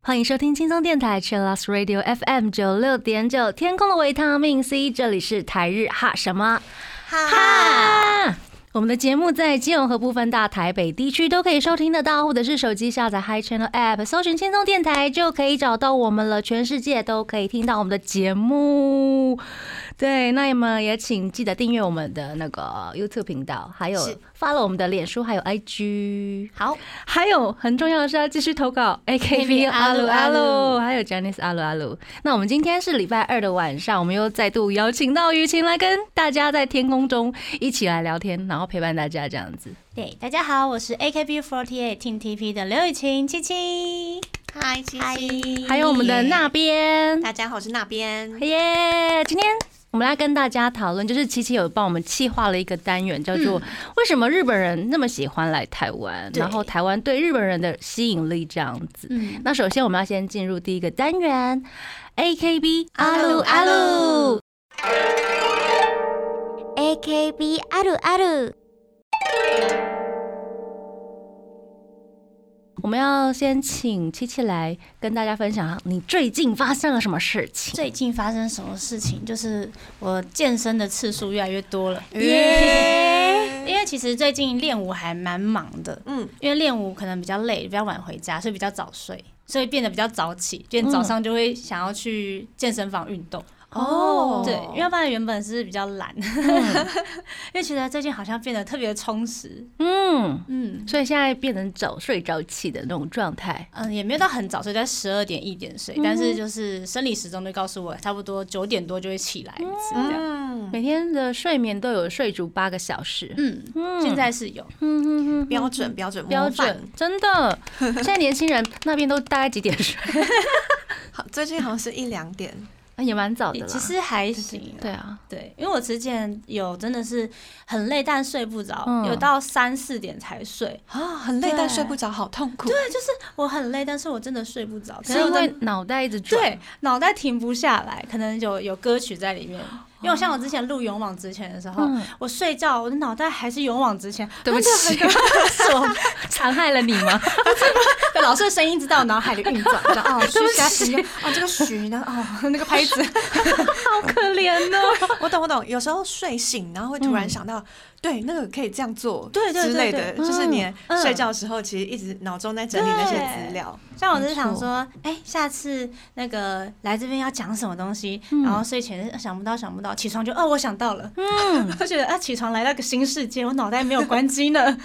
欢迎收听轻松电台 Chillus Radio FM 九六点九，天空的维他命 C，这里是台日哈什么哈。我们的节目在基隆和部分大台北地区都可以收听得到，或者是手机下载 Hi Channel App，搜寻轻松电台就可以找到我们了。全世界都可以听到我们的节目。对，那你们也请记得订阅我们的那个 YouTube 频道，还有是发了我们的脸书，还有 IG。好，还有很重要的是要继续投稿 AKB 阿鲁阿鲁，还有 Janice 阿鲁阿鲁。那我们今天是礼拜二的晚上，我们又再度邀请到雨晴来跟大家在天空中一起来聊天，然后陪伴大家这样子。对，大家好，我是 AKB48 Team TP 的刘雨晴七七。嗨，七七，还有我们的那边，大家好，我是那边。耶！今天我们来跟大家讨论，就是琪琪有帮我们企划了一个单元，叫做“为什么日本人那么喜欢来台湾”，对然后台湾对日本人的吸引力这样子。嗯，那首先我们要先进入第一个单元，AKB 阿鲁阿鲁。 AKB あるある。 我们要先请七七来跟大家分享你最近发生了什么事情。最近发生什么事情？就是我健身的次数越来越多了。耶，因为其实最近练舞还蛮忙的，嗯，因为练舞可能比较累，比较晚回家，所以比较早睡，所以变得比较早起，变得早上就会想要去健身房运动。哦对，因为要不然原本是比较懒，嗯 因为觉得最近好像变得特别充实。嗯，嗯所以现在变成早睡早起的那种状态。嗯，也没有到很早睡，在十二点一点睡，但是就是生理时钟就告诉我，差不多九点多就会起来一次这样。嗯，每天的睡眠都有睡足八个小时。嗯，嗯现在是有，嗯嗯嗯标准标准标准，真的。现在年轻人那边都大概几点睡？好，最近好像是一两点。啊也蛮早的啦。其实还行。对啊，对，因为我之前有真的是很累，但睡不着，嗯有到三四点才睡。啊，很累，但睡不着，好痛苦。对，就是我很累，但是我真的睡不着，可是为脑袋一直转。对脑袋停不下来，可能有有歌曲在里面。因为像我之前录勇往直前的时候，嗯我睡觉，我的脑袋还是勇往直前。对不起，是 我残害了你吗？对老师的声音一直在我脑海里运转，哦，徐霞行，哦，这个徐呢，哦，那个拍子，好可怜哦。我懂我懂，有时候睡醒，然后会突然想到，对，那个可以这样做，对之类的，就是你嗯睡觉的时候，其实一直脑中在整理那些资料。像我就是想说，哎、下次那个来这边要讲什么东西，然后睡前想不到想不到，起床就哦，我想到了，嗯，我觉得啊，起床来到个新世界，我脑袋没有关机呢。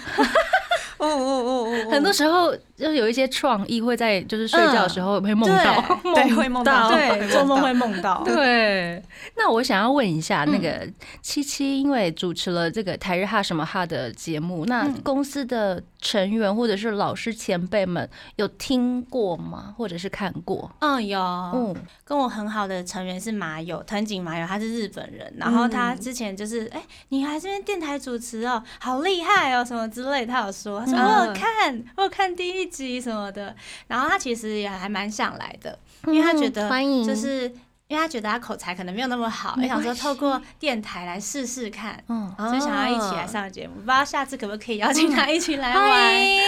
哦哦哦哦，很多时候就是有一些创意会在就是睡觉的时候 会梦到，对会梦到对，做梦会梦到。对，那我想要问一下，那个七七，因为主持了这个台日哈什么哈的节目，那嗯。公司的成员或者是老师前辈们有听过吗？或者是看过？嗯，有，嗯，跟我很好的成员是麻友，藤井麻友，他是日本人，然后他之前就是，哎、你还这边电台主持哦，好厉害哦，什么之类，他有说，他说嗯我有看，我有看第一集什么的，然后他其实也还蛮想来的，因为他觉得嗯欢迎，就是。因为他觉得他口才可能没有那么好，也想说透过电台来试试看，嗯，所以想要一起来上节目。不知道下次可不可以邀请他一起来欢玩？迎，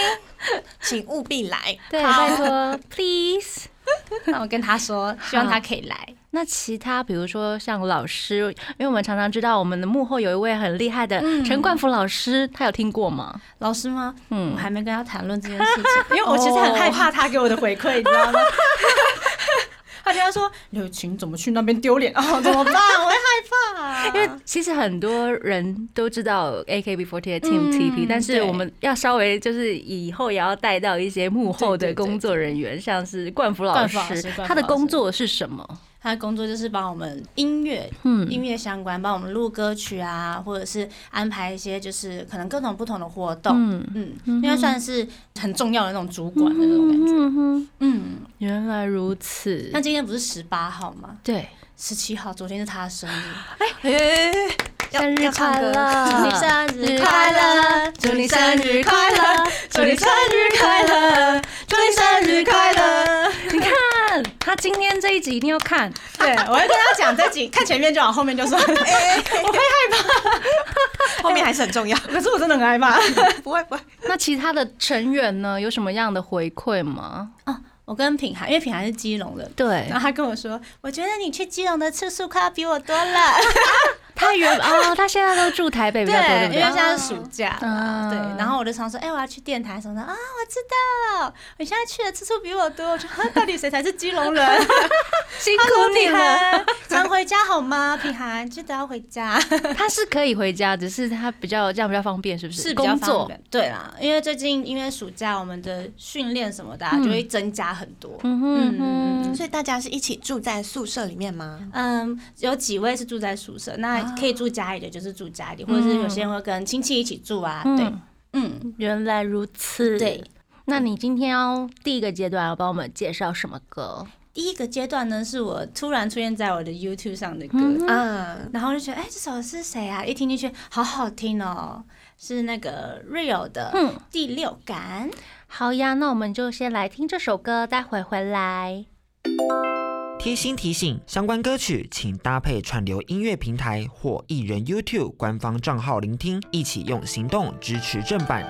请务必来。对，好拜托，please。那我跟他说，希望他可以来。那其他比如说像老师，因为我们常常知道我们的幕后有一位很厉害的嗯陈冠福老师，他有听过吗？老师吗？嗯我还没跟他谈论这件事情，因为我其实很害怕他给我的回馈，你知道吗？他就要说刘晴怎么去那边丢脸啊，怎么办？我会害怕、啊，因为其实很多人都知道 AKB48 Team 嗯 TP，、但是我们要稍微就是以后也要带到一些幕后的工作人员，像是冠福老冠福老师。他的工作是什么？他的工作就是帮我们音乐嗯音乐相关，帮我们录歌曲啊，或者是安排一些就是可能各种不同的活动。嗯嗯，嗯因为算是很重要的那种主管的那种感觉。嗯，嗯，原来如此那。今天不是十八号吗？对，十七号，昨天是他的生日，哎，要生日快乐！祝你生日快乐，祝你生日快乐！祝你生日快乐！祝你生日快乐！你看，他今天这一集一定要看。对，我会跟他讲这集，看前面就好，后面就算。我会害怕。后面还是很重要。可是我真的很害怕。不会不会，那其他的成员呢，有什么样的回馈吗？我跟品涵，因为品涵是基隆的，对然，后他跟我说，我觉得你去基隆的次数快要比我多了。他原哦，他现在都住台北比较多，对因不对？为现在是暑假对。然后我就常说，哎，我要去电台什么的啊，我知道，你现在去的次数比我多。我说，啊到底谁才是基隆人？辛苦你了。常回家好吗？品涵，记得要回家，他是可以回家，只是他比较这样比较方便，是不是？是比较工作方。便。对啦，因为最近因为暑假，我们的训练什么的啊嗯就会增加很多。嗯哼嗯，所以大家是一起住在宿舍里面吗？嗯，有几位是住在宿舍，那啊可以住家里的就是住家里，或者是有些人会跟亲戚一起住啊。对嗯，原来如此。对。那你今天要第一个阶段要帮我们介绍什么歌？第一个阶段呢，是我突然出现在我的 YouTube 上的歌，嗯，然后就觉得，哎、这首是谁啊？一听进去，好好听哦，是那个 Real 的嗯《第六感》。好呀，那我们就先来听这首歌，待会回来。贴心提醒：相关歌曲请搭配串流音乐平台或艺人 YouTube 官方账号聆听，一起用行动支持正版。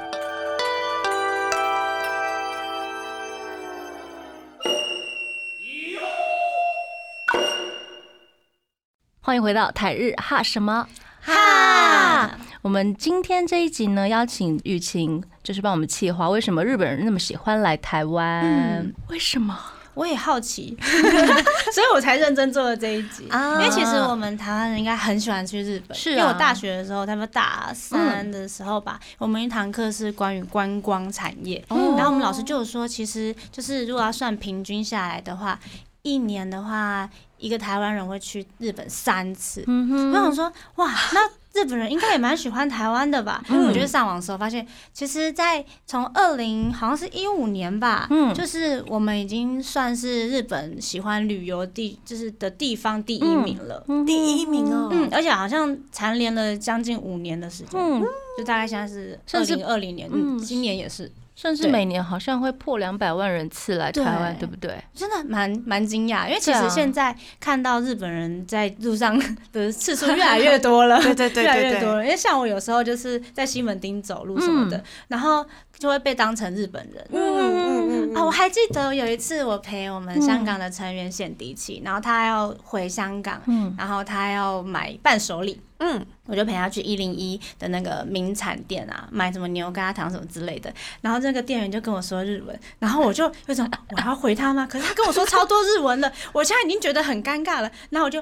欢迎回到台日哈什么哈，我们今天这一集呢，邀请雨晴，就是帮我们企划为什么日本人那么喜欢来台湾？嗯为什么？我也好奇，所以我才认真做了这一集。啊。因为其实我们台湾人应该很喜欢去日本，是啊。因为我大学的时候，他们大三的时候吧，我们一堂课是关于观光产业，哦。然后我们老师就有说，其实就是如果要算平均下来的话，一年的话，一个台湾人会去日本三次。嗯我想说，哇，那日本人应该也蛮喜欢台湾的吧？嗯。我就是上网的时候发现，其实，在从二零好像是一五年吧，嗯。就是我们已经算是日本喜欢旅游地就是的地方第一名了。第一名哦，嗯，而且好像蝉联了将近五年的时间，嗯，就大概现在是二零二零年，嗯嗯，今年也是，甚至每年好像会破两百万人次来台湾，对对不对？真的蛮蛮惊讶，因为其实现在看到日本人在路上 的次数越来越多了，对对对 越来越多了。因为像我有时候就是在西门町走路什么的，然后就会被当成日本人。嗯嗯嗯啊，我还记得有一次我陪我们香港的成员显迪奇，然后他要回香港，嗯然后他要买伴手礼。嗯，我就陪他去一零一的那个名产店啊，买什么牛轧糖什么之类的。然后那个店员就跟我说日文，然后我就有种我要回他吗？可是他跟我说超多日文的，我现在已经觉得很尴尬了。然后我就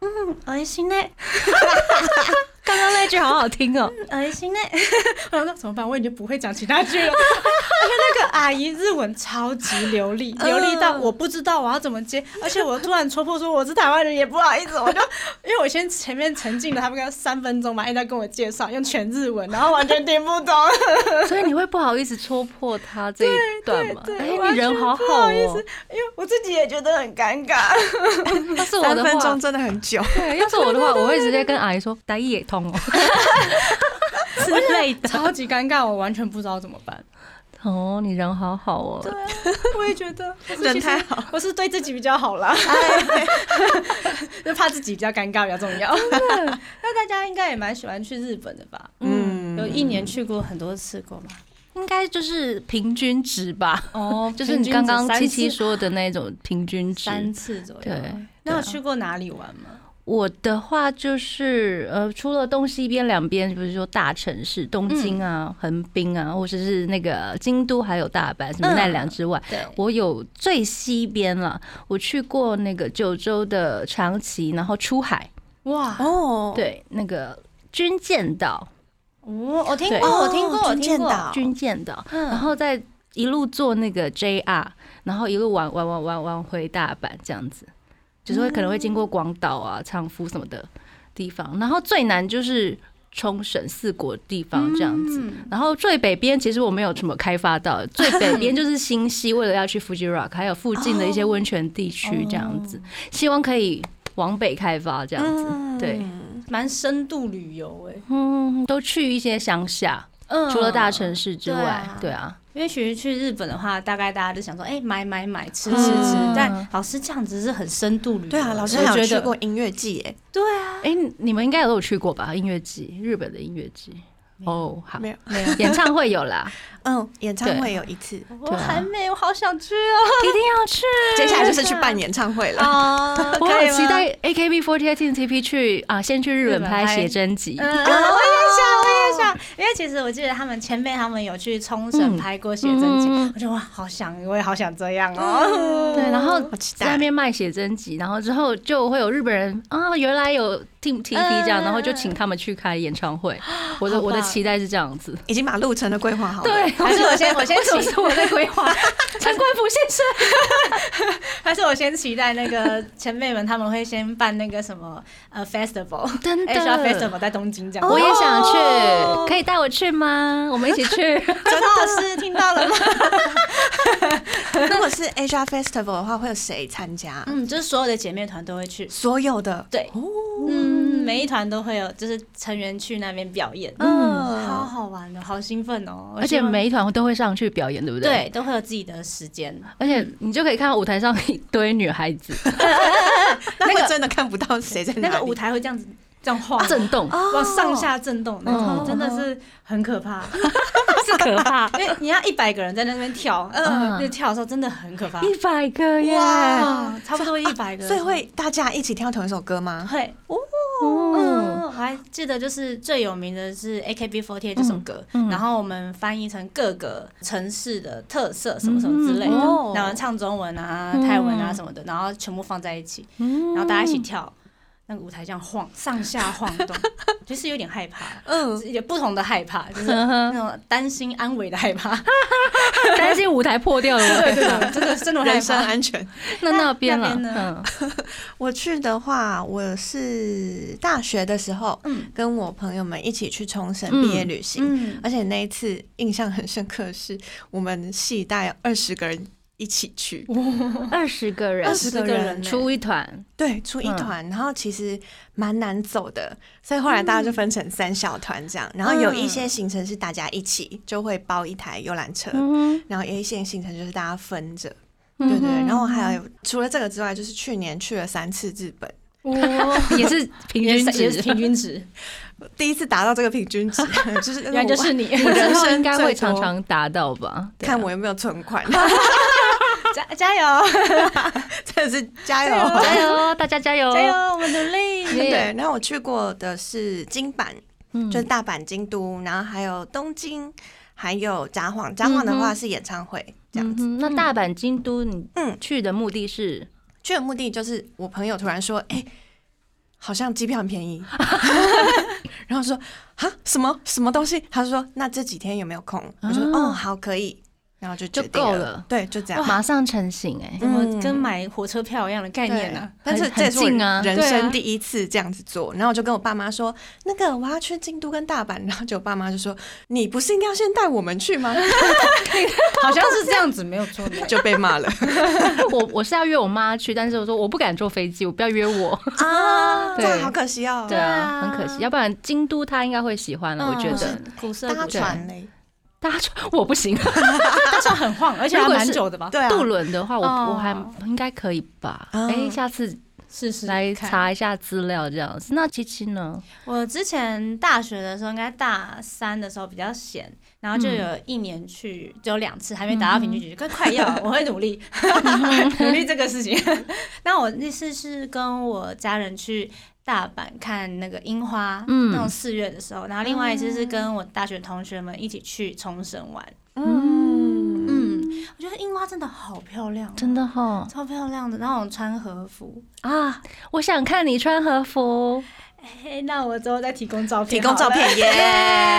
嗯，恶心呢，刚刚那句好好听哦，恶心呢。我想说怎么办？我已经不会讲其他句了。而且那个阿姨日文超级流利，流利到我不知道我要怎么接，而且我突然戳破说我是台湾人，也不好意思，我就因为我先前面沉浸了他们个三分钟嘛，一直在跟我介绍，用全日文，然后完全听不懂。所以你会不好意思戳破他这一段吗？对，你人好不好好意思哦。因为我自己也觉得很尴尬。要是我的话三分钟，真的很久，对，要是我的话，我会直接跟阿姨说打一也通哦 之类的。超级尴尬，我完全不知道怎么办。哦，你人好好哦。对我也觉得 人太好，我是对自己比较好啦，就怕自己比较尴尬比较重要。那大家应该也蛮喜欢去日本的吧？嗯有一年去过很多次过吗？应该就是平均值吧，哦就是你刚刚七七说的那种平均值。三次左右。对那有去过哪里玩吗？我的话就是呃，除了东西边两边，比如说大城市东京啊、横滨啊，或者是那个京都，还有大阪、什么奈良之外，对，我有最西边了，我去过那个九州的长崎，然后出海，哇，哦，对，那个军舰岛，哦，我听过，我听过，哦我听过。军舰岛。军舰岛，嗯。然后再一路坐那个 JR，然后一路玩玩玩玩玩回大阪这样子，就是会可能会经过广岛啊、长福什么的地方，然后最南就是冲绳四国地方这样子。嗯。然后最北边其实我没有什么开发到，最北边就是新西，为了要去 Fuji Rock，还有附近的一些温泉地区这样子，希望可以往北开发这样子。嗯。对，蛮深度旅游哎。嗯，都去一些乡下，嗯。除了大城市之外对啊，因因为其实去日本的话，大概大家就想说，哎、买买买，吃吃吃。嗯但老师这样子是很深度旅游。对啊，老师还有去我觉得过音乐季耶，对啊，哎、你们应该有都有去过吧？音乐季，日本的音乐季。哦，好，没有？没有，演唱会有啦，嗯，演唱会有一次，我还没，我好想去 一定要去。接下来就是去办演唱会了。我可以吗。很期待 AKB48 TP 去啊，先去日本拍写真集。嗯，我也想，我也想，因为其实我记得他们前辈他们有去冲绳嗯。拍过写真集，嗯。我觉得哇，好想，我也好想这样哦。对，然后 在那边卖写真集，然后之后就会有日本人啊，原来有 Team TP 这样，嗯然后就请他们去开演唱会。我的我的期待是这样子。已经把路程都规划好了。对，还是我先我先为什么是我在规划？陈冠甫先生，还是我先期待那个前辈们他们会先办那个什么呃 festival，真 Asia 的，festival 在东京这样。我也想哦去，可以带我去吗？我们一起去。陈老师听到了吗？如果是 Asia Festival 的话，会有谁参加？嗯，就是所有的姐妹团都会去。所有的对，嗯，每一团都会有，就是成员去那边表演，嗯好好玩哦，好兴奋哦！而且每一团都会上去表演，对不对？对。都会有自己的时间，而且你就可以看到舞台上一堆女孩子 那个真的看不到谁在那个舞台会这样子这样晃，震动，往上下震动，那嗯种真的是很可怕。是可怕。因为你要一百个人在那边跳，嗯那跳的时候真的很可怕。一百个耶！差不多一百个，所以会大家一起跳同一首歌吗？会。哦还记得就是最有名的是 AKB48 这首歌，然后我们翻译成各个城市的特色什么什么之类的，然后唱中文啊、嗯泰文啊什么的，然后全部放在一起，嗯然后大家一起跳。那个舞台这样晃，上下晃动，就是有点害怕，嗯，也不同的害怕，就是那种担心安慰的害怕。担心舞台破掉了，对对对，真的真的人身。安全。那那边呢嗯 我去的话，我是大学的时候，嗯跟我朋友们一起去冲绳嗯毕业旅行，嗯，而且那一次印象很深刻是，我们系带二十个人一起去，二十个人，二十个人出一团，对，出一团，然后其实蛮难走的，所以后来大家就分成三小团这样，然后有一些行程是大家一起就会包一台游览车，嗯然后有一些行程就是大家分着，哼。对对，然后还有除了这个之外，就是去年去了三次日本，也是平均值。也是，平均值，第一次达到这个平均值，就是原来就是你，我人生应该会常常达到吧？看我有没有存款，加加油 真的是 加油！加油，大家加油，加油，我们努力。对，然后我去过的是金板，嗯就是大阪、京都，然后还有东京，还有札幌。札幌的话是演唱会这样子。嗯那大阪、京都，你嗯去的目的是？去的目的就是我朋友突然说：“哎、好像机票很便宜。”然后说：“啊，什么什么东西？”他说：“那这几天有没有空？”我说：“啊哦，好，可以。”然后就决就够了对，就这样。马上成型哎，怎么跟买火车票一样的概念呢？但是很这是我很近啊人对啊生第一次这样子做，然后我就跟我爸妈说，那个我要去京都跟大阪，然后就我爸妈就说，你不是应该要先带我们去吗？好像是这样子，没有错的。就被骂了 我我是要约我妈去，但是我说我不敢坐飞机，我不要约我。啊，对好可惜哦。对啊，啊很可惜，要不然京都她应该会喜欢了，我觉嗯得。搭古色古船嘞，大家我不行，大船很晃，而且还蛮久的吧？对啊，渡轮的话，我哦我还应该可以吧？哦哎，下次试试来。查一下资料这样子。那七七呢？我之前大学的时候，应该大三的时候比较闲，然后就有一年去，只有两次，还没达到平均值，快快要，我会努力 努力这个事情。那我那次是跟我家人去大阪看那个樱花，嗯那种四月的时候，然后另外一次是跟我大学同学们一起去冲绳玩。嗯嗯，我觉得樱花真的好漂亮哦，真的哈超漂亮的，那种穿和服。啊！我想看你穿和服，嘿，那我之后再提供照片，提供照片。耶。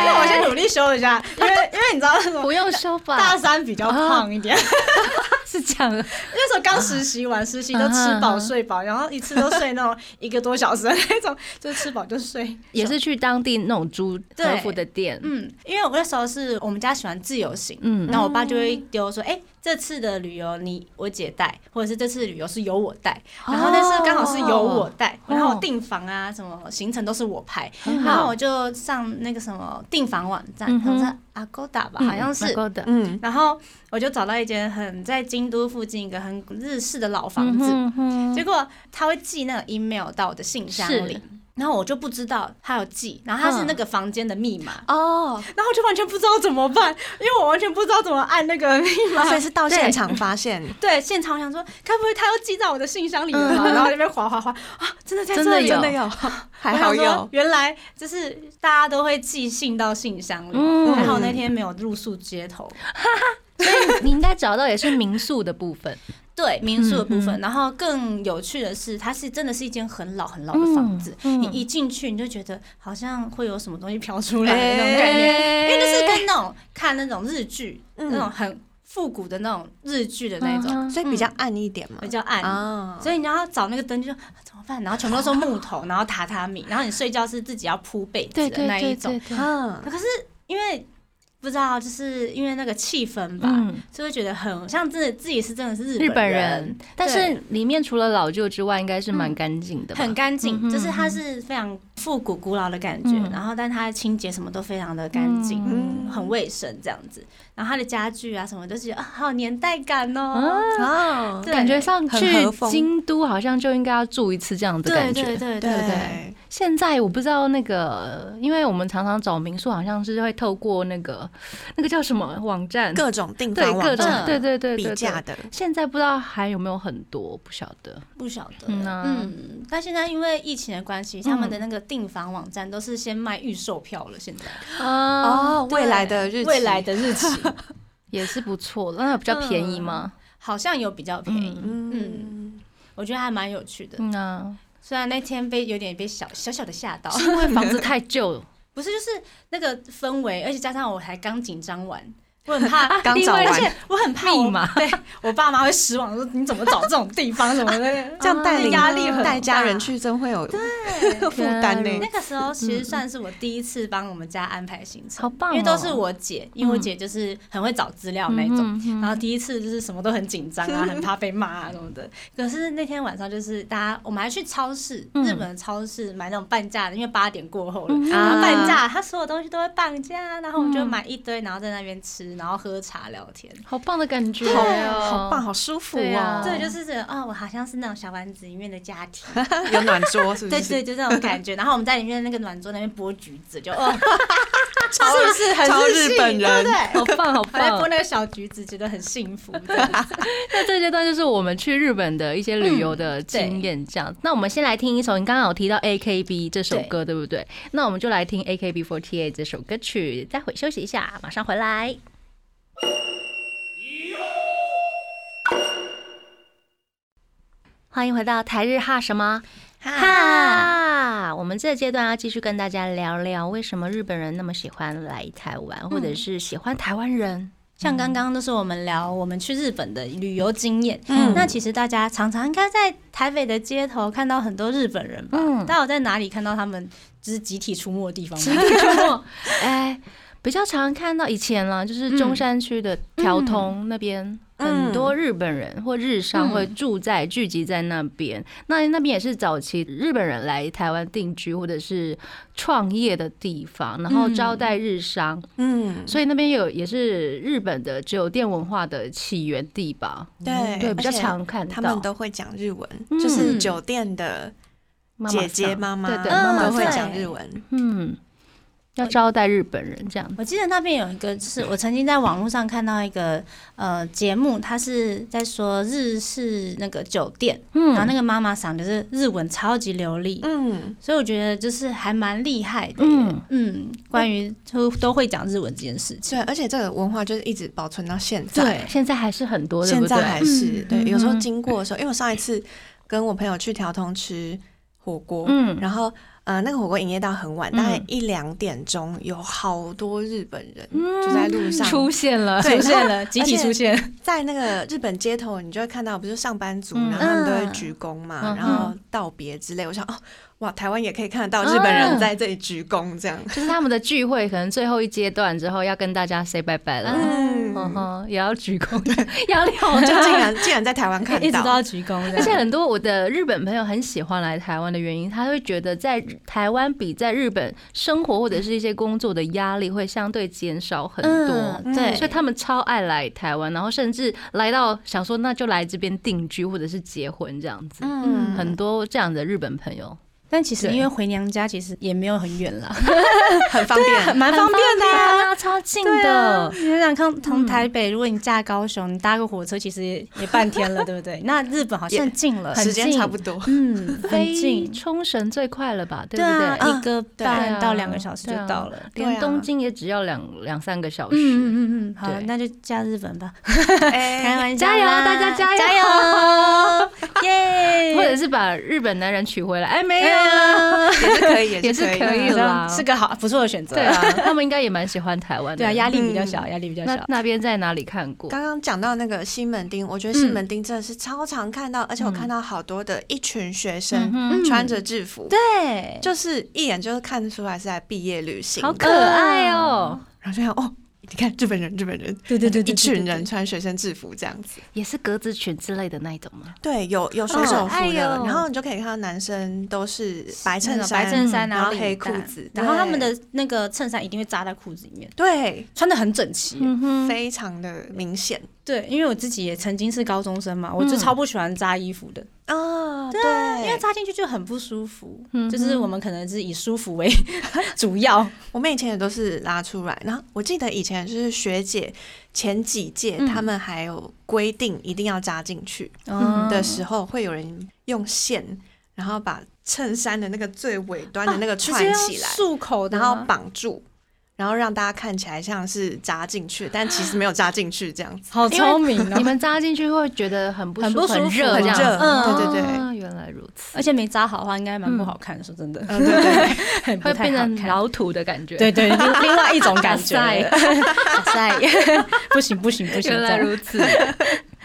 那我先努力修一下，因为因为你知道那种不用修吧？大三比较胖一点，是这样，那时候刚实习完，实习都吃饱睡饱，然后一次都睡那种一个多小时的那种，就吃饱就睡。也是去当地那种租和服的店。嗯，因为我那时候是我们家喜欢自由行，嗯然后我爸就会丢说，哎、这次的旅游你我姐带，或者是这次旅游是由我带，然后但是刚好是由我带，哦然后订房啊什么么行程都是我排，然后我就上那个什么订房网站，好像是 Agoda 吧，好像是。嗯，然后我就找到一间很在京都附近一个很日式的老房子，嗯结果他会寄那个 email 到我的信箱里。是，然后我就不知道他有寄，然后他是那个房间的密码，哦，然后我就完全不知道怎么办，因为我完全不知道怎么按那个密码。所以是到现场发现，对，现场我想说，该不会他又寄在我的信箱里了吧？然后那边划划划啊，真的在这里，真的有。还好有，原来就是大家都会寄信到信箱里，嗯。还好那天没有露宿街头。所以你应该找到也是民宿的部分，对民宿的部分，嗯然后更有趣的是，它是真的是一间很老很老的房子。你一进去，你就觉得好像会有什么东西飘出来的那种感觉，因 因为就是跟那种看那种日剧、嗯那种很复古的那种日剧的那种、所以比较暗一点嘛比。较暗。啊，所以你要找那个灯，就说啊怎么办？然后全部都是木头，然后榻榻米，然后你睡觉是自己要铺被子的那一种对。对，嗯，可是因为不知道，就是因为那个气氛吧，嗯，就会觉得很像真的自己是真的是日本人。人，，但是里面除了老旧之外，应该是蛮干净的吧，很干净，嗯就是它是非常复古古老的感觉，嗯。然后但它的清洁什么都非常的干净，嗯。很卫生这样子。然后它的家具啊什么都是啊，好有年代感哦。啊，哦，对。感觉上去京都好像就应该要住一次这样的感觉，对对对对对。对，现在我不知道那个，因为我们常常找民宿，好像是会透过那个那个叫什么网站，各种订对各种房网站，对对对对。比价。的，现在不知道还有没有很多，不晓得。不晓得。嗯啊。嗯，但现在因为疫情的关系，他们的那个订房网站都是先卖预售票了。现在。哦，哦，未来的日期，未来的日期。也是不错，那比较便宜吗？好像有比较便宜，嗯。嗯，我觉得还蛮有趣的。嗯啊，虽然那天被有点被小小小的吓到，是因为房子 太旧，不是，就是那个氛围，而且加上我还刚紧张完，我很怕 刚找完而且我很怕 对我爸妈会失望，说你怎么找这种地方什么的，这样带领压力很带家人大去，真会有对。负担呢。那个时候其实算是我第一次帮我们家安排行程，好棒哦。因为都是我姐，因为我姐就是很会找资料那种。然后第一次就是什么都很紧张啊，很怕被骂啊什么的。可是那天晚上就是大家，我们还去超市，嗯。日本的超市买那种半价的，因为八点过后了，半价，它所有东西都会半价，然后我们就买一堆，然后在那边吃，然后喝茶聊天。好棒的感觉好哦，好棒，好舒服对啊哦！这就是觉得啊，我好像是那种小丸子里面的家庭，有暖桌，是不是？对对，就这种感觉。然后我们在里面那个暖桌那边剥橘子，就哦，超 是不是很超日本人对对？好棒好棒剥。那个小橘子，觉得很幸福。那这阶段就是我们去日本的一些旅游的经验，这样。那我们先来听一首，你刚刚有提到 A K B 这首歌，对不对？那我们就来听 A K B 4 8这首歌曲，待会休息一下，马上回来。欢迎回到台日哈什么哈？我们这个阶段要继续跟大家聊聊，为什么日本人那么喜欢来台湾，或者是喜欢台湾人。像刚刚都是我们聊我们去日本的旅游经验，嗯那其实大家常常应该在台北的街头看到很多日本人吧？嗯大家有在哪里看到他们就是集体出没的地方集？体出没，哎，比较常看到以前啦，就是中山区的条通那边。很多日本人或日商嗯会住在聚集在那边，那那边也是早期日本人来台湾定居或者是创业的地方，然后招待日商，嗯，所以那边有也是日本的酒店文化的起源地吧。对对，比较常看到。他们都会讲日文，嗯就是酒店的姐姐桑妈妈，对对，嗯妈妈都会讲日文。嗯，要招待日本人这样。我记得那边有一个，就是我曾经在网络上看到一个呃节目，它是在说日式那个酒店，嗯然后那个妈妈嗓就是日文超级流利，嗯，所以我觉得就是还蛮厉害的。嗯嗯，关于都都会讲日文这件事情。对，而且这个文化就是一直保存到现在。对，现在还是很多，对现？在还是嗯对，嗯有时候嗯经过的时候，因为我上一次跟我朋友去条通吃火锅，嗯然后呃那个火锅营业到很晚，嗯大概一两点钟，有好多日本人嗯就在路上。出现了，对出现了，集体出现。在那个日本街头，你就会看到，不是上班族，嗯。然后他们都会鞠躬嘛，嗯然后道别之类。我想，哦，哇，台湾也可以看得到日本人在这里鞠躬，这样。就是他们的聚会，可能最后一阶段之后要跟大家 say 拜拜了，嗯，嗯哼，也要鞠躬，压力好就竟大。然竟然在台湾看到。一直都到要，鞠躬，而且很多我的日本朋友很喜欢来台湾的原因，他会觉得在台湾比在日本生活或者是一些工作的压力会相对减少很多。嗯对，所以他们超爱来台湾，然后甚至来到想说那就来这边定居或者是结婚这样子，嗯。很多这样的日本朋友。但其实因为回娘家其实也没有很远啦，很方便。蛮方便的啊。啊，超近对的啊，。你想想看，从嗯台北，如果你嫁高雄，你搭个火车，其实也也半天了，对不对？那日本好像近了，时间差不多，嗯，很近，冲绳最快了吧？对对不对？一个半到两个小时就到了。连东京也只要两两三个小时。嗯嗯嗯嗯，好，那就嫁日本吧，哎 开玩笑加油大家加油加油，耶！或者是把日本男人娶回来，哎，没没有啊，也是可以，也是是可以的啦是个好不错的选择。对啊，他们应该也蛮喜欢台湾的。对啊，压力比较嗯。小，压力比较小。那边在哪里看过？刚刚讲到那个西门町，我觉得西门町真的是超常看到，而且我看到好多的一群学生嗯穿着制服，对，就是一眼就是看得出来是在毕业旅行，好可爱哦，然后就想哦，你看日本人，日本人，对对对对对一群人穿学生制服这样子，也是格子裙之类的那一种吗？对，有有水手服哎的，呦然后你就可以看到男生都是白衬衫，白衬衫啊，然后黑裤子，然后他们的那个衬衫一定会扎在裤子里面，对，穿的很整齐。嗯，非常的明显对，因为我自己也曾经是高中生嘛，我就嗯超不喜欢扎衣服的，啊，对，因为扎进去就很不舒服。嗯就是我们可能是以舒服为 主要，我们以前也都是拉出来，然后我记得以前就是学姐前几届，嗯。他们还有规定一定要扎进去嗯的时候，会有人用线，然后把衬衫的那个最尾端的那个串起来，束口然后吗，绑住。然后让大家看起来像是扎进去，但其实没有扎进去这样子。好聪明你哦，们扎进去会觉得很不舒服、很不舒服很热、嗯对对对哦原来如此，而且没扎好的话，应该蛮不好看。说真的，嗯，对对，会变。成老土的感觉。对对，另 另外一种感觉。塞塞，不行不行不行，原来如此。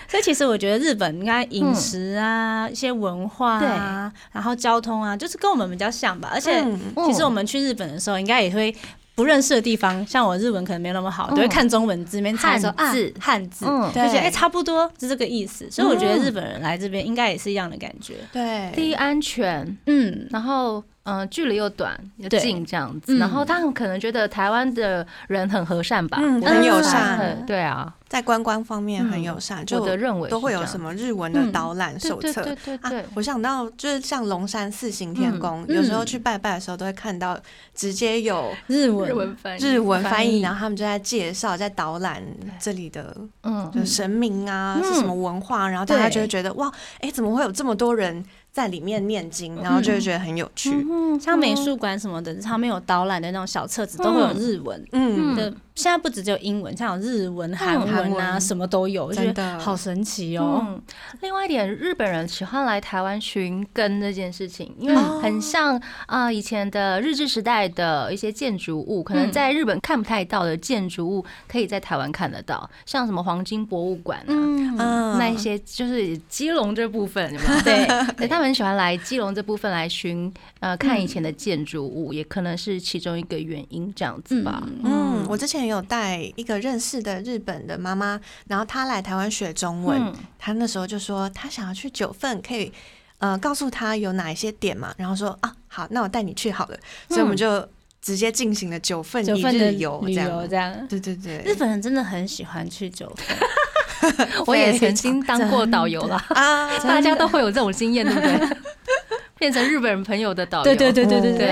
所以其实我觉得日本应该饮食啊、一些文化啊，然后交通啊，就是跟我们比较像吧。而且嗯其实我们去日本的时候，应该也会。不认识的地方，像我日文可能没那么好，嗯。都会看中文字面查说啊汉字。汉字，嗯。就觉得哎差不多是这个意思。所以我觉得日本人来这边应该也是一样的感觉。对，第一安全，嗯，然后嗯、呃距离又短又近这样子，嗯然后他们可能觉得台湾的人很和善吧，嗯很友善很对啊，在观光方面很友善，就我的认为都会有什么日文的导览手册。对对对对对啊，我想到就是像龙山四行天宫，嗯有时候去拜拜的时候都会看到直接有日文日文翻译日文翻译，然后他们就在介绍、在导览这里的嗯就神明啊、嗯是什么文化，然后大家就会觉得哇，哎，怎么会有这么多人在里面念经，然后就会觉得很有趣。嗯。像美术馆什么的，他们有导览的那种小册子，都会有日文。嗯，的，现在不只只有英文，像有日文、韩韩文啊，什么都有，真的。得好神奇哦。嗯，另外一点，日本人喜欢来台湾寻根这件事情，因为嗯很像啊、以前的日治时代的一些建筑物，可能嗯。在日本看不太到的建筑物，可以在台湾看得到，像什么黄金博物馆啊。嗯，嗯那一些就是基隆这部分，有没有？对，对，他们很喜欢来基隆这部分来寻呃看以前的建筑物，也可能是其中一个原因，这样子吧。嗯，我之前有带一个认识的日本的妈妈，然后她来台湾学中文，嗯。她那时候就说她想要去九份，可以呃告诉她有哪一些点嘛，然后说啊好，那我带你去好了，所以我们就直接进行了九份一日游旅这样。游这样。对对对，日本人真的很喜欢去九份，我也曾经当过导游啦，啊，大家都会有这种经验，对不对？变成日本人朋友的导游，对对对对对对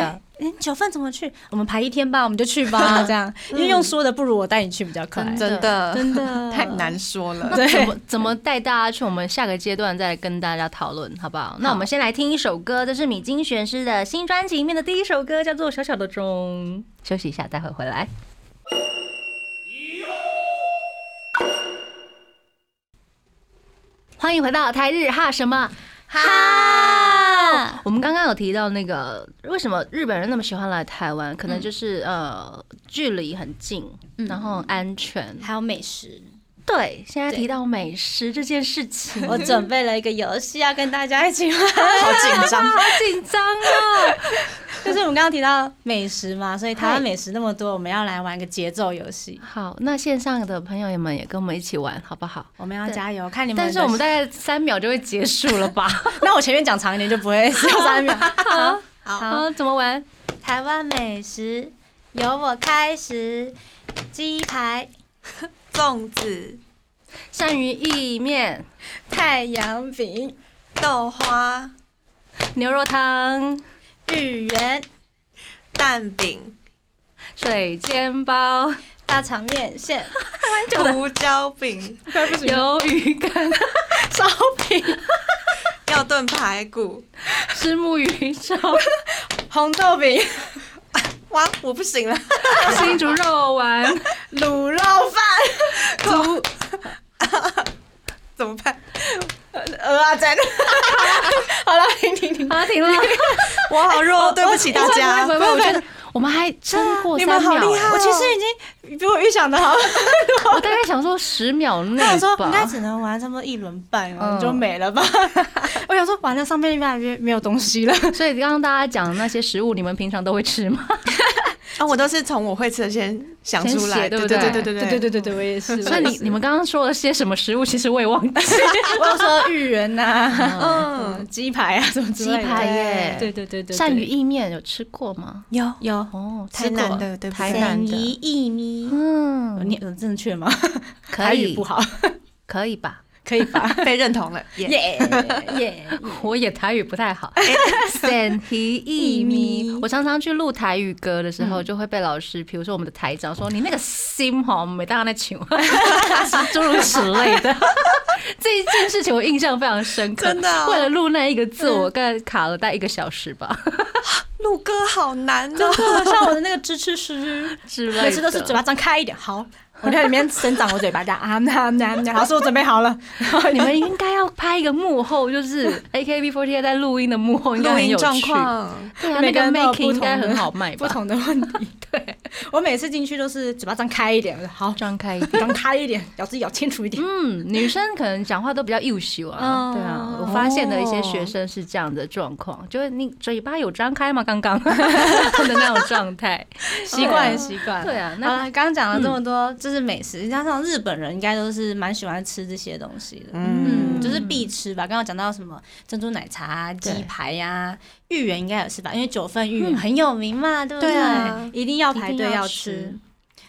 九份怎么去？我们排一天吧，我们就去吧，这样。因为用说的不如我带你去比较快，真真的真的 太难说了。那怎么怎么带大家去？我们下个阶段再跟大家讨论，好不好？那我们先来听一首歌，这是米津玄师的新专辑里面的第一首歌，叫做《小小的钟》。休息一下，待会回来。欢迎回到台日哈什么哈？我们刚刚有提到那个为什么日本人那么喜欢来台湾，可能就是呃距离很近，然后安全，还有美食。对，现在提到美食这件事情，我准备了一个游戏要跟大家一起玩，好紧张，好紧张哦。就是我们刚刚提到美食嘛，所以台湾美食那么多，我们要来玩一个节奏游戏。好，那线上的朋友们也跟我们一起玩，好不好？我们要加油，看你们。但是我们大概三秒就会结束了吧？那我前面讲长一点就不会只有三秒。好，好，好，怎么玩？台湾美食由我开始，鸡排、粽子、鳝鱼意面、太阳饼、豆花、牛肉汤、芋圆、蛋饼、水煎包、大肠面线、胡椒饼、鱿鱼干、烧饼、要炖排骨。石木鱼烧、红豆饼、哇，我不行了，新竹肉丸、卤肉饭、猪 怎么办？鹅啊煎。好了，停停停。好，停了。我好弱，对不起大家我们还撑过你们三秒欸。好厉害我其实已经比我预想的好。我大概想说十秒内我说应该。只能玩差不多一轮半，然嗯后就没了吧。我想说玩在上面越来越没有东西了。所以刚刚大家讲的那些食物，你们平常都会吃吗？啊，我都是从我会吃的先想出来，对不对对对对对对对对对，我也是。所以你你们刚刚说了些什么食物？其实我也忘记。我有说芋圆呐，嗯嗯，鸡排啊什么之类的。鸡排耶对对对对，鳝鱼意面有吃过吗？有有哦，台南的，对？台南的鳝鱼意面，嗯，你呃正确吗？可台语以不好，可以吧？可以吧？被认同了，耶！耶 耶！我也台语不太好。鳝鱼意米，我常常去录台语歌的时候，就会被老师，比如说我们的台长说：“你那个心哈，每当在请，诸如此类的。”这一件事情我印象非常深刻，真的哦为了录那一个字，我大概卡了大概一个小时吧录歌好难真哦。的像我的那个支持师，之类的。每次都是嘴巴张开一点，好，我在里面伸长我嘴巴，这样啊那那那，老师我准备好了。你们应该要拍一个幕后，就是 AKB48 在录音的幕后，应该很有趣。况，对啊，那个 making 应该很好卖吧？不同的问题，对我每次进去都是嘴巴张开一点，好，张开一点。张开一点，咬字咬清楚一点。嗯，女生可能讲话都比较优秀啊，嗯对啊，我发现的一些学生是这样的状况，就是你嘴巴有张开吗？刚刚 的那种状态，习惯习惯。对啊，好那了，刚刚讲了这么多，就是美食，加上日本人应该都是蛮喜欢吃这些东西的，嗯，就是必吃吧。刚刚讲到什么珍珠奶茶鸡排呀、芋圆应该也是吧，因为九份芋圆很有名嘛，对不对啊一定要排一定要吃吃。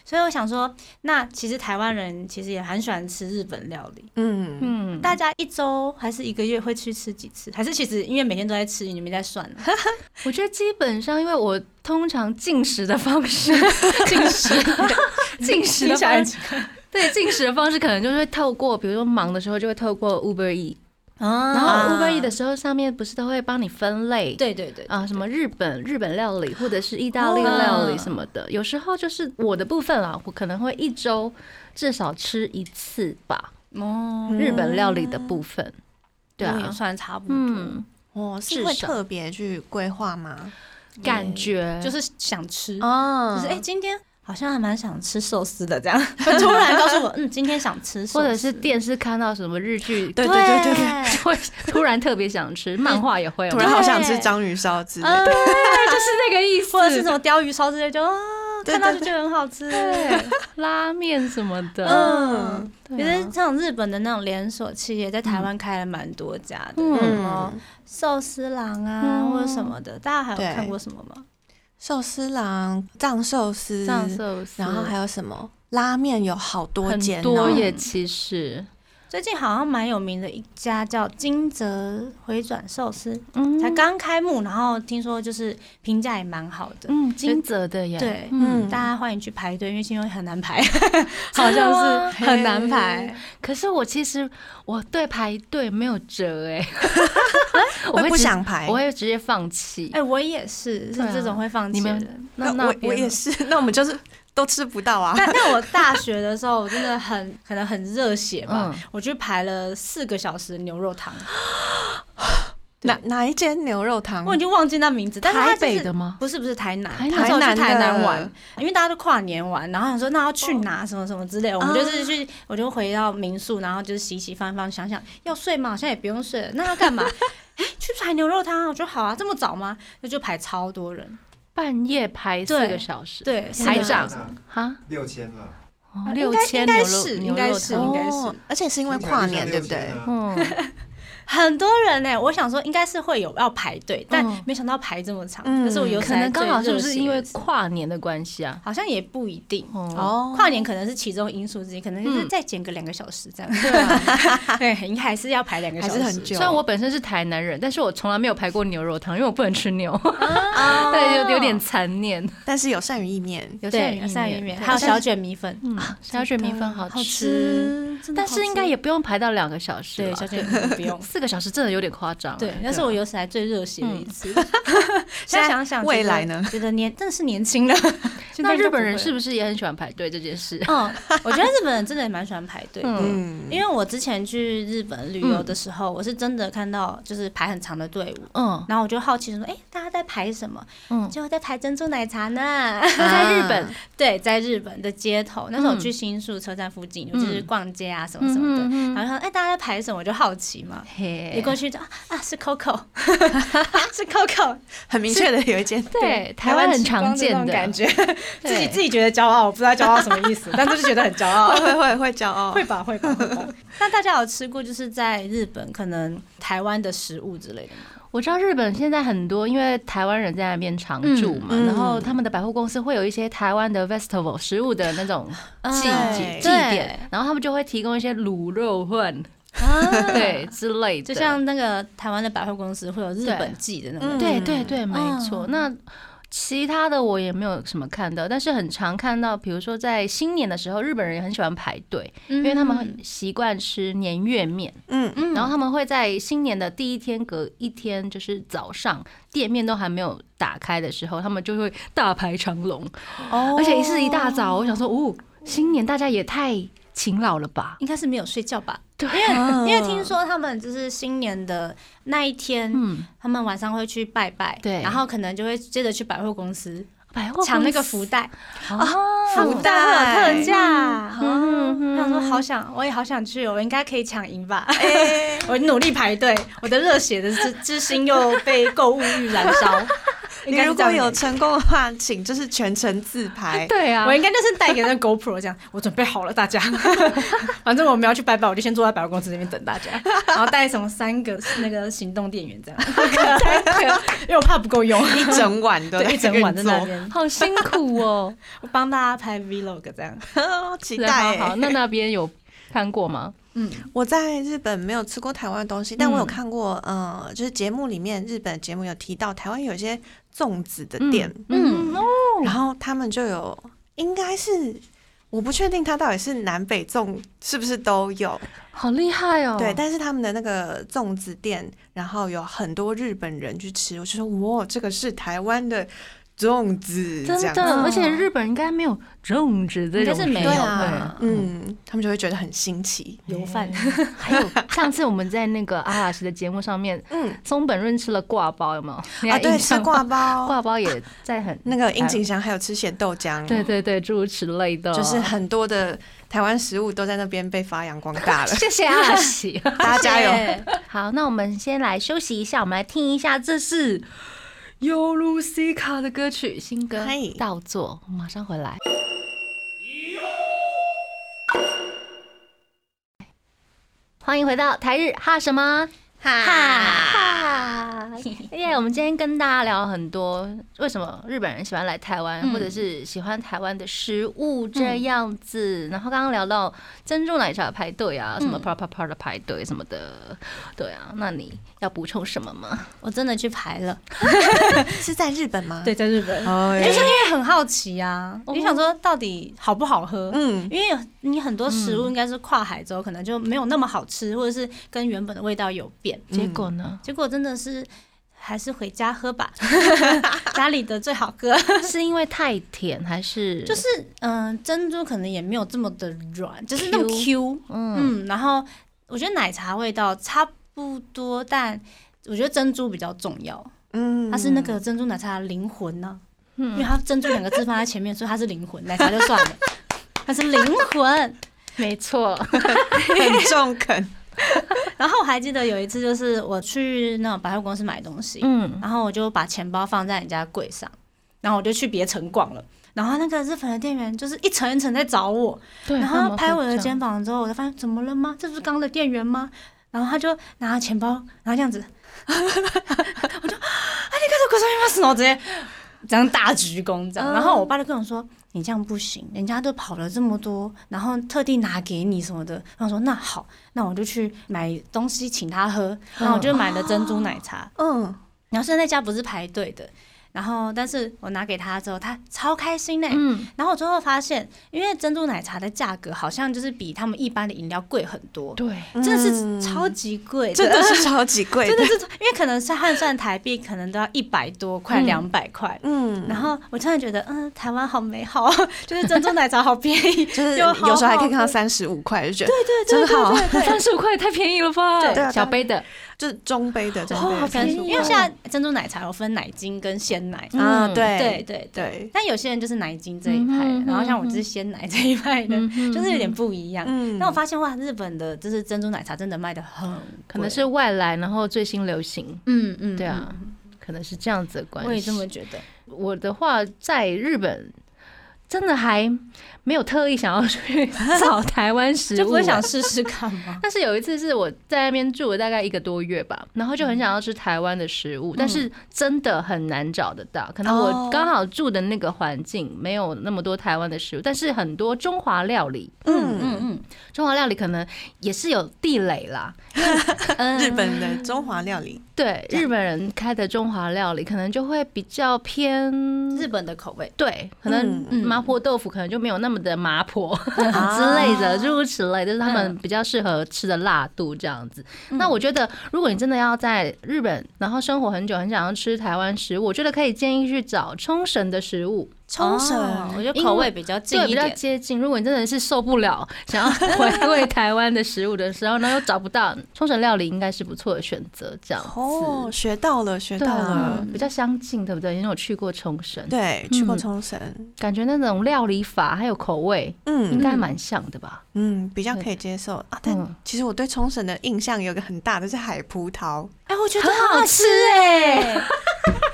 所以我想说，那其实台湾人其实也很喜欢吃日本料理。嗯，嗯，大家一周还是一个月会去吃几次？还是其实因为每天都在吃，你没在算呢？我觉得基本上，因为我通常进食的方式，进食，进食的 方式，对进食的方式可能就是会透过，比如说忙的时候就会透过 Uber E，然然后 Uber E 的时候上面不是都会帮你分类，对对对啊，什么日本日本料理或者是意大利料理什么的，有时候就是我的部分啦，我可能会一周至少吃一次吧，哦，日本料理的部分。对啊。也啊，算差不多。嗯，哦，是会特别去规划吗？感觉。就是想吃，哦。就是哎、今天好像还蛮想吃寿司的，这样。就突然告诉我，嗯，今天想吃或者是电视看到什么日剧，对对。对对对，会突然特别想吃，漫画也会有，突然好想吃章鱼烧之类的，对。就是那个意思，或者是什么鲷鱼烧之类，就哦，对对看到就觉得很好吃。对拉面什么的，嗯对其实啊像日本的那种连锁企业，在台湾开了蛮多家的，嗯。什么寿司郎啊，嗯。或者什么的。大家还有看过什么吗？寿司郎、藏寿司、藏寿司，然后还有什么？拉面，有好多很间、哦，多耶，其实，最近好像蛮有名的一家叫金泽回转寿司，嗯才刚开幕，然后听说就是评价也蛮好的。嗯，金泽的耶，对嗯，大家欢迎去排队，因为现在很难排，好像是很难排。可是我其实我对排队没有辙哎，我会不想排。我会直接放弃哎、。我也是，是这种会放弃你们的人。那那我我也是，那我们就是都吃不到啊。但 但我大学的时候，我真的很可能很热血吧，嗯。我去排了四个小时牛肉汤，哪哪一间牛肉汤？我已经忘记那名字，但是它台北的吗？不是不是台南，台南。台南玩，因为大家都跨年玩，然后想说那要去哪什么什么之类的，我们哦就是去，我就回到民宿，然后就是洗洗放一放，想想要睡吗？好像也不用睡了，那要干嘛？哎，去排牛肉汤我觉得好啊，这么早吗？那就排超多人，半夜排四个小时，对，台四个小长。时哈，六千了，哦六千应该牛肉是应该是应该是。哦，而且是因为跨年，对不对？嗯，很多人呢、我想说应该是会有要排队，但嗯没想到排这么长。嗯这是我有可能刚好是不是因为跨年的关系啊？好像也不一定。哦，哦跨年可能是其中因素之一，可能就是嗯再减个两个小时这样。对啊。对，应该还是要排两个小时，还是很久虽然我本身是台南人，但是我从来没有排过牛肉汤，因为我不能吃牛，啊 对，有有点残念。但是有鳝鱼意面，有对鳝鱼鳝鱼面，还有小卷米粉，嗯，小卷米粉好好吃，但是应该也不用排到两个小时对。小卷米粉不用。四个小时真的有点夸张。对，那是我有史以来最热血的一次。现在想想未来呢觉得年真的是年轻的。那日本人是不不是也很喜欢排队这件事？嗯，我觉得日本人真的也蛮喜欢排队的。因为我之前去日本旅游的时候，我是真的看到就是排很长的队伍，嗯然后我就好奇说，哎、大家在排什么？嗯，结果在排珍珠奶茶呢。在日本，对，在日本的街头，那时候我嗯去新宿车站附近，就是逛街啊什么什么的。嗯然后说，哎、大家在排什么？我就好奇嘛，嘿。一过去就啊啊是 Coco，啊是 Coco，很明确的有一间，对，台湾很常见的。感觉，自己自己觉得骄傲，我不知道骄傲什么意思，但就是觉得很骄傲。会。会会会骄傲，会吧，会吧，会吧。那大家有吃过就是在日本可能台湾的食物之类的吗？我知道日本现在很多，因为台湾人在那边常住嘛，嗯然后他们的百货公司会有一些台湾的 festival 食物的那种祭对。祭祭典，然后他们就会提供一些卤肉饭，啊，对之类的，就像那个台湾的百货公司会有日本季的那个嗯。对对对，没错。嗯。那其他的我也没有什么看到，但是很常看到，比如说在新年的时候，日本人也很喜欢排队，因因为他们很习惯吃年月面，嗯，嗯然后他们会在新年的第一天隔一天，就是早上店面都还没有打开的时候，他们就会大排长龙，哦。而且是一大早。我想说，哦，新年大家也太勤劳了吧？应该是没有睡觉吧？对，因 因为听说他们就是新年的那一天，嗯，他们晚上会去拜拜，对。然后可能就会接着去百货公司百货抢那个福袋，啊，福袋。特价。嗯哦，嗯。我想说好想，我也好想去哦，我应该可以抢赢吧？哎，我努力排队，我的热血的之之心又被购物欲燃烧。应你如果有成功的话，请就是全程自拍，对啊，我应该就是带给那 GoPro 这样，我准备好了，大家。反正我们要去拜拜，我就先坐在百货公司那边等大家，然后带什么三个那个行动电源这样，因为我怕不够用，一整晚都对，一整晚在那边，好辛苦哦。我帮大家拍 Vlog 这样。期待好。那那边有看过吗？嗯，我在日本没有吃过台湾的东西，但我有嗯。看过，呃，就是节目里面日本节目有提到台湾有一些粽子的店，嗯，然后他们就有，应该是我不确定它到底是南北粽是不是都有，好厉害哦。对，但是他们的那个粽子店，然后有很多日本人去吃，我就说哇，这个是台湾的粽子，真的，而且日本应该没有粽子这种应该是没有对。啊，嗯，他们就会觉得很新奇，油饭，还有上次我们在那个阿拉西的节目上面，嗯。松本润吃了挂包，有没有？啊，对，吃挂包，挂包也在很那个樱井翔还有吃咸豆浆，对对对，诸如此类的，就是很多的台湾食物都在那边被发扬光大了，谢谢阿拉西。大家加油！好，那我们先来休息一下，我们来听一下，这是尤露西卡的歌曲新歌嗨《倒座》，我马上回来。欢迎回到台日哈什么哈，哈？耶！我们今天跟大家聊很多，为什么日本人喜欢来台湾，嗯或者是喜欢台湾的食物这样子。然后刚刚聊到珍珠奶茶排队啊，什么嗯啪啪啪的排队什么的，对啊。那你要补充什么吗？我真的去排了，是在日本吗？对，，在日本，哦，就是因为很好奇啊，你想说到底好不好喝？嗯，因为你很多食物应该是跨海之后，可能就没有那么好吃，或者是跟原本的味道有变。结果呢？结果真的是还是回家喝吧，家里的最好喝。是因为太甜还是？就是嗯、珍珠可能也没有这么的软，就是那么 Q Q。嗯。嗯，然后我觉得奶茶味道差不多，但我觉得珍珠比较重要，嗯。它是那个珍珠奶茶的灵魂呢、因为嗯它珍珠两个字放在前面，所以它是灵魂，奶茶就算了，它是灵魂。没错，很中肯，然后我还记得有一次，就是我去那种百货公司买东西，嗯然后我就把钱包放在人家柜上，然后我就去别层逛了。然后那个日本的店员就是一层一层在找我，对，然后拍我的肩膀之后，我就发现怎么了吗？这不是刚刚的店员吗？然后他就拿着钱包，然后这样子，我就啊，你看这可是然后直接这样大鞠躬这样。然后我爸就跟我说：“你这样不行，人家都跑了这么多，然后特地拿给你什么的。”然后我说：“那好，那我就去买东西请他喝。”然后我就买了珍珠奶茶。嗯，然后现在家不是排队的，然后但是我拿给他之后，他超开心呢。嗯，然后我最后发现，因为珍珠奶茶的价格好像就是比他们一般的饮料贵很多，对，真的是超级贵的，真的是超级贵真的是，因为可能是换算台币，可能都要一百多块、嗯两百块。嗯，然后我突然觉得，嗯，台湾好美好，就是珍珠奶茶好便宜，就是有时候还可以看到三十五块，就觉得对对真好，三十五块太便宜了吧？小杯的，就是中杯的中杯的哦好便宜35因为现在珍珠奶茶有分奶精跟鲜奶，啊，嗯对对对。对，但有些人就是奶精这一派然后像我就是鲜奶这一派的，就是有点不一样。嗯。那我发现哇，日本的就是珍珠奶茶真的卖的很，可能是外来，然后最新流行，嗯嗯，对啊嗯，可能是这样子的关系。我也这么觉得。我的话，在日本真的还没有特意想要去找台湾食物，就不会想试试看吗？但是有一次是我在那边住了大概一个多月吧，然后就很想要吃台湾的食物，但是真的很难找得到。可能我哦刚好住的那个环境没有那么多台湾的食物，但是很多中华料理，嗯嗯嗯，中华料理可能也是有地雷啦。嗯日本的中华料理，对日本人开的中华料理，可能就会比较偏日本的口味，对，可能麻婆豆腐可能就没有那么的麻婆啊 之类的，诸如此类，就是他们嗯比较适合吃的辣度这样子。那我觉得，如果你真的要在日本，然后生活很久，很想要吃台湾食物，我觉得可以建议去找冲绳的食物，冲哦绳我觉得口味比较近对，比较。接近。如果你真的是受不了，想要回味台湾的食物的时候，呢，又找不到冲绳料理，应该是不错的选择。这样子，哦，学到了，学到了，，比较相近，对不对？因为我去过冲绳，对，去过嗯冲绳，感觉那种料理法还有口味，嗯应嗯该蛮像的吧？嗯，比较可以接受啊。但嗯其实我对冲绳的印象有一个很大的是海葡萄，哎，我觉得很好吃哎，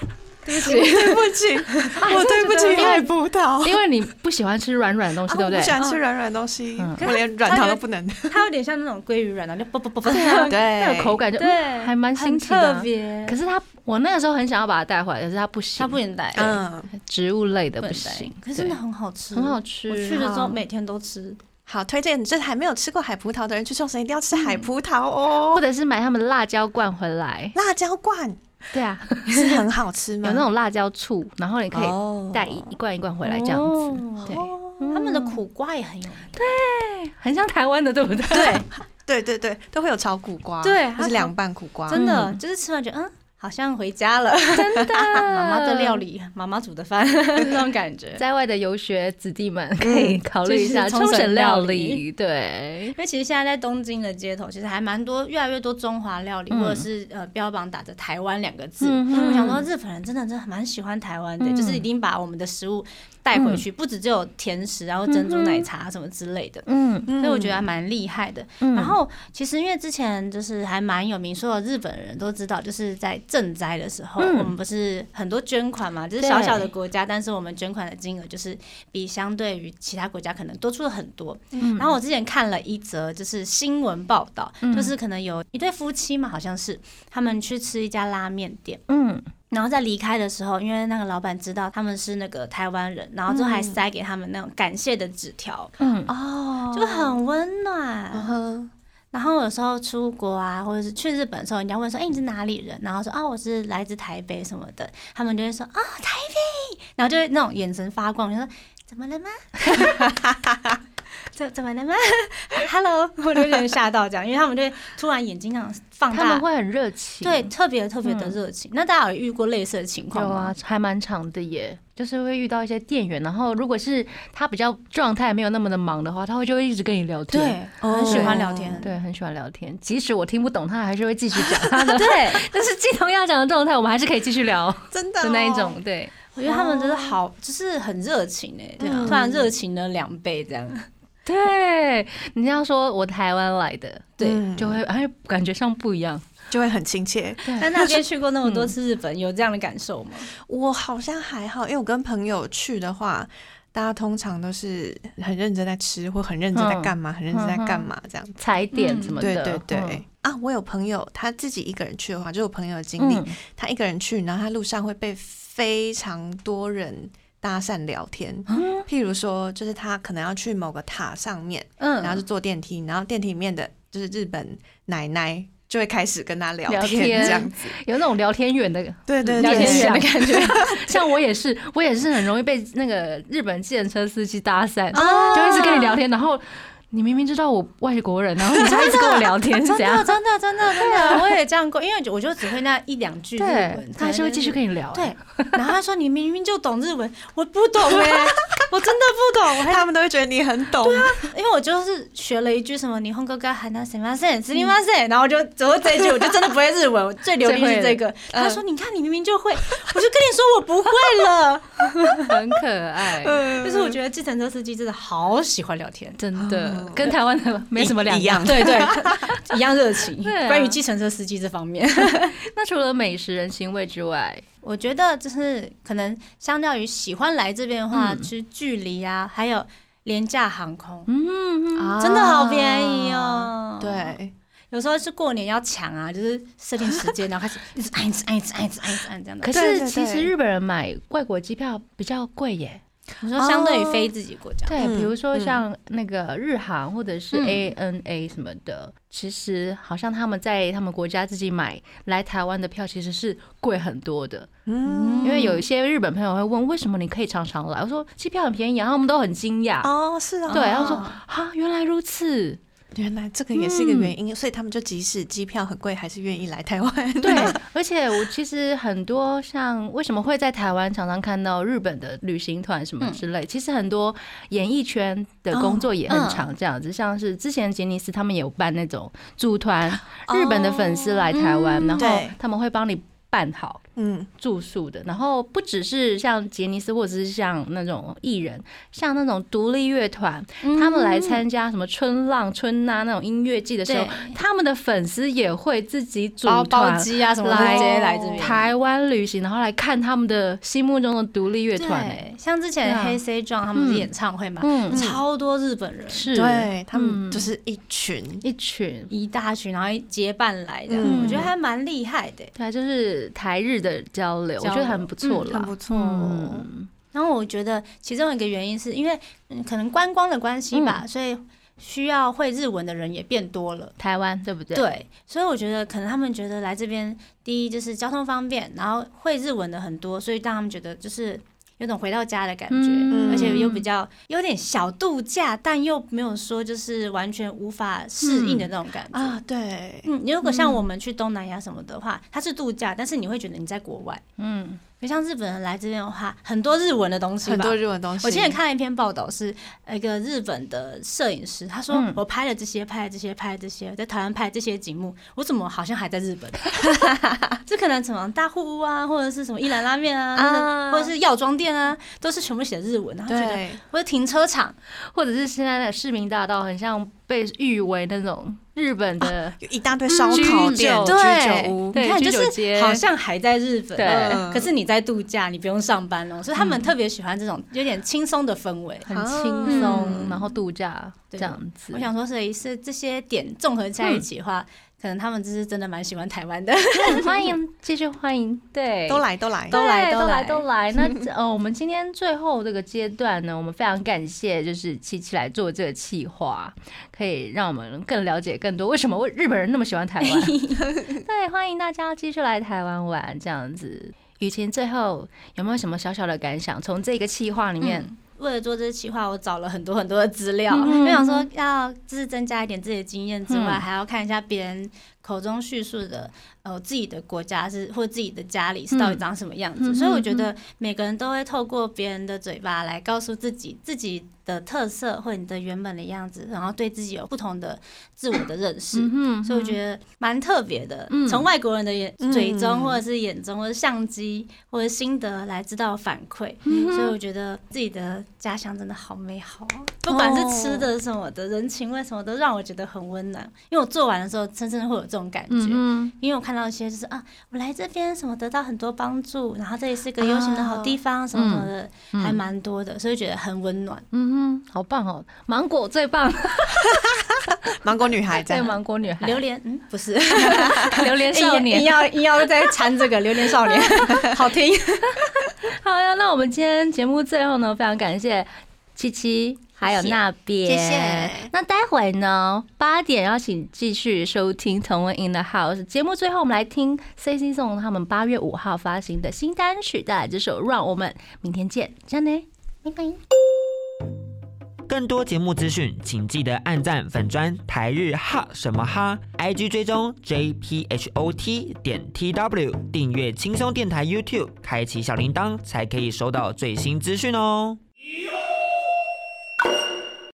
对不起，对不起，我对不起海葡萄，因为你不喜欢吃软软的东西，对不对？不喜？欢吃软软的东西嗯，我连软糖都不能。它有点像那种鲑鱼软糖，就啵啵啵啵，对那个口感就还蛮新奇的。特别。可是它，我那个时候很想要把它带回来，可是它不行，它不能带，嗯，植物类的不行，可是真的很好吃，很好吃。我去的时好。候每天都吃，好，推荐就是还没有吃过海葡萄的人去冲绳一定要吃海葡萄哦。或。者是买他们的辣椒罐回来，辣椒罐 对啊，是很好吃吗？有那种辣椒醋，然后你可以哦。带一一罐一罐回来这样子，哦。对，他们的苦瓜也很有名，很像台湾的，对不对？对，对对对，都会有炒苦瓜，对或是凉拌苦瓜，真的嗯。就是吃完觉得嗯，好像回家了，真的，妈妈的料理，妈妈煮的饭 那种感觉。在外的游学子弟们可以考虑一下就是冲绳料料理。理，对。因，为其实现在在东京的街头，其实还蛮多，越来越多中华料理，嗯。或者是呃标榜打着台湾两个字。嗯我想说，日本人真的真的蛮喜欢台湾的，嗯。就是已经把我们的食物带回去，不止只有甜食，然后珍珠奶茶什么之类的。嗯，嗯。所以我觉得还蛮厉害的。嗯。然后其实因为之前就是还蛮有名，所有日本人都知道，就是在赈灾的时候，嗯。我们不是很多捐款嘛，就是小小的国家，但是我们捐款的金额就是比相对于其他国家可能多出了很多。嗯。然后我之前看了一则就是新闻报道，嗯。就是可能有一对夫妻嘛，好像是他们去吃一家拉面店。嗯然后在离开的时候，因为那个老板知道他们是那个台湾人，然后就还塞给他们那种感谢的纸条，嗯哦，就很温暖。嗯然后有时候出国啊，或者是去日本的时候，人家问说：“哎、你是哪里人？”然后说：“啊，我是来自台北什么的。”他们就会说：“啊，台北。”然后就会那种眼神发光，就说：“怎么了吗？怎怎么了吗？”Hello，我就有点吓到这样，因为他们就会突然眼睛这样放大，他们会很热情，对，特别特别的热情。那大家有遇过类似的情况吗？有啊，还蛮长的耶，就是会遇到一些店员，然后如果是他比较状态没有那么的忙的话，他会就会一直跟你聊天，对，很喜欢聊天。对，很喜欢聊天，即使我听不懂，他还是会继续讲。他的，对，但是镜头要讲的状态，我们还是可以继续聊。真的的那一哦种，对，我觉得他们真的好，就是很热情哎、突然热情了两倍这样。对，你这样说，我台湾来的，对嗯就会哎，感觉上不一样，就会很亲切。但那边去过那么多次日本，有这样的感受吗？我好像还好，因为我跟朋友去的话，大家通常都是很认真在吃，或很认真在干嘛，很认真在干嘛这样子。踩点什么的，对对对、嗯啊！我有朋友他自己一个人去的话，就我朋友的经历，嗯他一个人去，然后他路上会被非常多人搭讪聊天。嗯譬如说，就是他可能要去某个塔上面，嗯。然后就坐电梯，然后电梯里面的就是日本奶奶就会开始跟他聊聊天，这样子。有那种聊天员的对对。聊，天员的感觉，像我也是，我也是很容易被那个日本计程车司机搭讪，哦。就一直跟你聊天，然后你明明知道我外国人，然后你还一直跟我聊天，是真的？真的真的真的，我也这样过，因为我就只会那一两句日文，，他还是会继续跟你聊。对，然后他说你明明就懂日文，我不懂哎、我真的不懂，我他们都会觉得你很懂。因为我就是学了一句什么你 hongo ga hana s e m a s e n s m a s e n 然后我就只会这一句，我就真的不会日文，我最流利是这个。他说你看你明明就会，我就跟你说我不会了。很可爱，就是我觉得计程车司机真的好喜欢聊天。真的跟台湾的没什么两一样对 对，一样热情。对啊关于计程车司机这方面，那除了美食人情味之外，我觉得就是可能相较于喜欢来这边的话，嗯其实距离啊，还有廉价航空，嗯，啊真的好便宜哦。，对，有时候是过年要抢啊，就是设定时间，然后开始一直按一直按一直按一直按一直按这样的。可对对是其实日本人买外国机票比较贵耶。你说相对于非自己国家，对，嗯比如说嗯像那个日韩或者是嗯 ANA 什么的，其实好像他们在他们国家自己买来台湾的票其实是贵很多的。嗯，因为有一些日本朋友会问，为什么你可以常常来？我说机票很便宜啊，然后他们都很惊讶。哦，是啊，对，然后说哦啊，原来如此。原来这个也是一个原因，所以他们就即使机票很贵，还是愿意来台湾。对，而且我其实很多像为什么会在台湾常常看到日本的旅行团什么之类，其实很多演艺圈的工作也很常这样子，像是之前杰尼斯他们也有办那种组团，日本的粉丝来台湾，嗯然后他们会帮你办好。嗯，住宿的，然后不只是像杰尼斯，或者是像那种艺人，像那种独立乐团，他们来参加什么春浪、春呐那种音乐季的时候，他们的粉丝也会自己组包包团机啊什么来直接来这边。台湾旅行，然后来看他们的心目中的独立乐团、欸。对，像之前黑 C 壮他们的演唱会嘛，嗯，超多日本人，是，对他们嗯。就是一群，一群。一大群，然后结伴来的，嗯。我觉得还蛮厉害的。对啊，就是台日的交流，我觉得很不错了，很不错。嗯，然后我觉得其中一个原因是因为嗯可能观光的关系吧，所以需要会日文的人也变多了。台湾对不对？，对，所以我觉得可能他们觉得来这边，第一就是交通方便，然后会日文的很多，所以让他们觉得就是有种回到家的感觉，嗯而且又比较有点小度假，但又没有说就是完全无法适应的那种感觉。啊，对，嗯，如果像我们去东南亚什么的话，它是度假，但是你会觉得你在国外。嗯，就像日本人来这边的话，很多日文的东西吧，很多日文东西。我之前看了一篇报道，是一个日本的摄影师，他说嗯。我拍了这些，拍了这些，拍了这些，在台湾拍这些景物，我怎么好像还在日本？这可能什么大户屋啊，或者是什么一兰拉面啊，啊。或者是药妆店啊，都是全部写日文，然后觉得，或者停车场，或者是现在的市民大道，很像被誉为那种日本的有一大堆烧烤店、酒居酒屋，对你看就是好像还在日本，可是你在度假，你不用上班哦，所以他们特别喜欢这种有点轻松的氛围。很轻松，嗯。然后度假这样子。我想说，所以是这些点综合在一起的话，可能他们就是真的蛮喜欢台湾的。欢迎继续欢迎，对，都来都来，都来都都来都来。那 呃，我们今天最后这个阶段呢，我们非常感谢就是七七来做这个企划，可以让我们更了解更多为什么日本人那么喜欢台湾。对，欢迎大家继续来台湾玩这样子。雨晴，最后有没有什么小小的感想？从这个企划里面，为了做这期话，我找了很多很多的资料，嗯就想说要就是增加一点自己的经验之外，嗯。还要看一下别人口中叙述的呃自己的国家是或自己的家里是到底长什么样子。嗯所以我觉得每个人都会透过别人的嘴巴来告诉自己自己的特色或你的原本的样子，然后对自己有不同的自我的认识。嗯所以我觉得蛮特别的，嗯从外国人的眼嗯嘴中，或者是眼中，或者相机，或者心得来知道反馈。嗯所以我觉得自己的家乡真的好美好哦，不管是吃的什么的，人情味什么，都让我觉得很温暖。因为我做完的时候，真正会有这种感觉。嗯因为我看到一些就是啊，我来这边什么得到很多帮助，然后这里是个悠闲的好地方，什么什么的，嗯还蛮多的，所以觉得很温暖。嗯哼，好棒哦！芒果最棒，芒果女孩这对，芒果女孩，榴莲，嗯，不是，榴莲少硬年。要硬要再掺这个榴莲少年，好听。好呀，那我们今天节目最后呢，非常感谢七七。还有那边，谢谢那待会呢，八点要请继续收听《同文 in the House》节目。最后，我们来听 C C 送他们八月五号发行的新单曲，带来这首《让我们明天见》，这样呢，拜拜。更多节目资讯，请记得按赞粉砖台日哈什么哈，IG 追踪 JPHOT 点 TW，订阅轻松电台 YouTube，开启小铃铛才可以收到最新资讯哦。